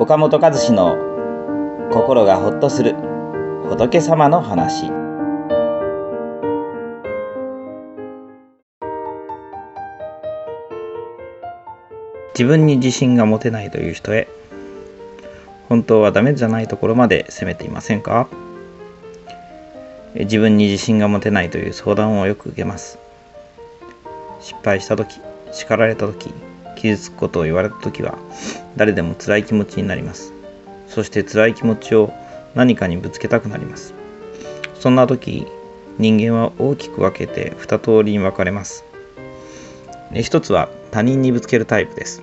岡本和志の心がほっとする仏様の話。自分に自信が持てないという人へ本当はダメじゃないところまで責めていませんか？自分に自信が持てないという相談をよく受けます。失敗した時叱られた時傷つくことを言われた時は誰でも辛い気持ちになります。そして辛い気持ちを何かにぶつけたくなります。そんな時人間は大きく分けて2通りに分かれます。一つは他人にぶつけるタイプです。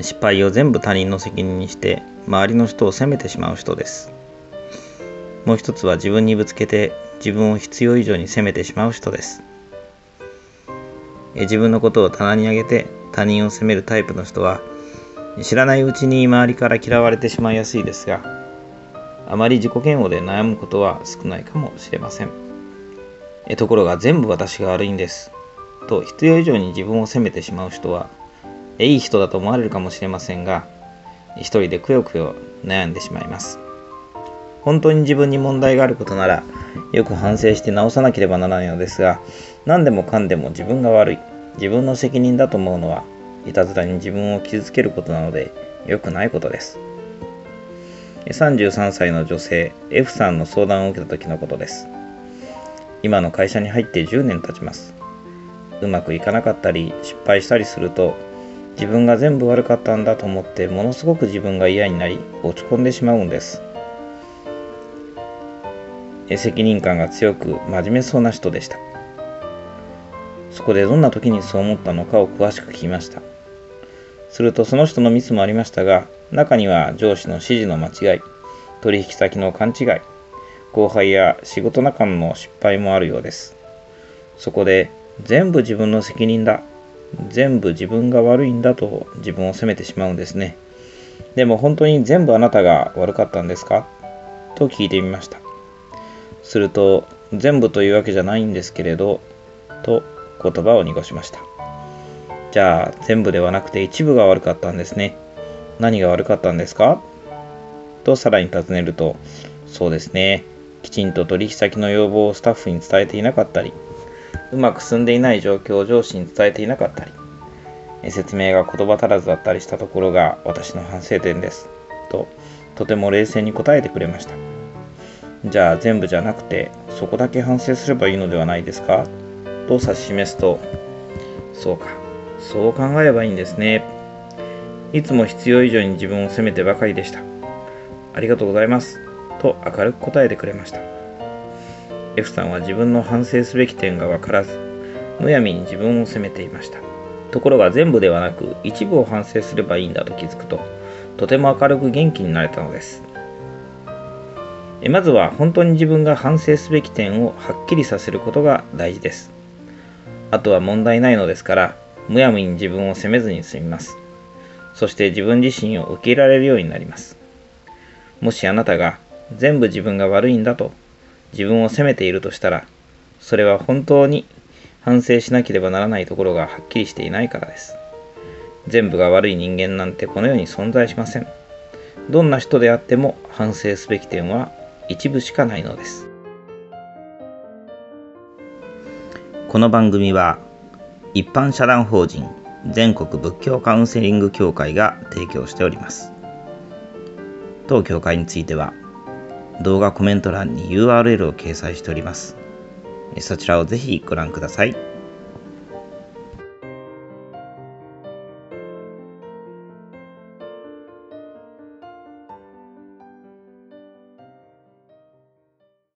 失敗を全部他人の責任にして周りの人を責めてしまう人です。もう一つは自分にぶつけて自分を必要以上に責めてしまう人です。自分のことを棚に上げて他人を責めるタイプの人は知らないうちに周りから嫌われてしまいやすいですがあまり自己嫌悪で悩むことは少ないかもしれません。ところが全部私が悪いんです。と必要以上に自分を責めてしまう人はいい人だと思われるかもしれませんが一人でくよくよ悩んでしまいます。本当に自分に問題があることならよく反省して直さなければならないのですが何でもかんでも自分が悪い。自分の責任だと思うのはいたずらに自分を傷つけることなので良くないことです。33歳の女性 F さんの相談を受けた時のことです。今の会社に入って10年経ちます。うまくいかなかったり失敗したりすると自分が全部悪かったんだと思ってものすごく自分が嫌になり落ち込んでしまうんです。責任感が強く真面目そうな人でした。そこでどんな時にそう思ったのかを詳しく聞きましたするとその人のミスもありましたが中には上司の指示の間違い取引先の勘違い後輩や仕事仲間の失敗もあるようですそこで全部自分の責任だ全部自分が悪いんだと自分を責めてしまうんですね。でも本当に全部あなたが悪かったんですか？と聞いてみました。すると、全部というわけじゃないんですけれど、と言葉を濁しました。じゃあ、全部ではなくて一部が悪かったんですね。何が悪かったんですか？とさらに尋ねると、そうですね。きちんと取引先の要望をスタッフに伝えていなかったり、うまく進んでいない状況を上司に伝えていなかったり、説明が言葉足らずだったりしたところが私の反省点です。と、とても冷静に答えてくれました。じゃあ全部じゃなくて、そこだけ反省すればいいのではないですか？と指し示すと、そうか、そう考えればいいんですね。いつも必要以上に自分を責めてばかりでした。ありがとうございます。と明るく答えてくれました。F さんは自分の反省すべき点が分からずむやみに自分を責めていましたところが全部ではなく一部を反省すればいいんだと気づくととても明るく元気になれたのですまずは本当に自分が反省すべき点をはっきりさせることが大事ですあとは問題ないのですからむやみに自分を責めずに済みますそして自分自身を受け入れられるようになりますもしあなたが全部自分が悪いんだと自分を責めているとしたら、それは本当に反省しなければならないところがはっきりしていないからです。全部が悪い人間なんてこの世に存在しません。どんな人であっても反省すべき点は一部しかないのです。この番組は一般社団法人全国仏教カウンセリング協会が提供しております。当協会については動画コメント欄に URL を掲載しております。そちらをぜひご覧ください。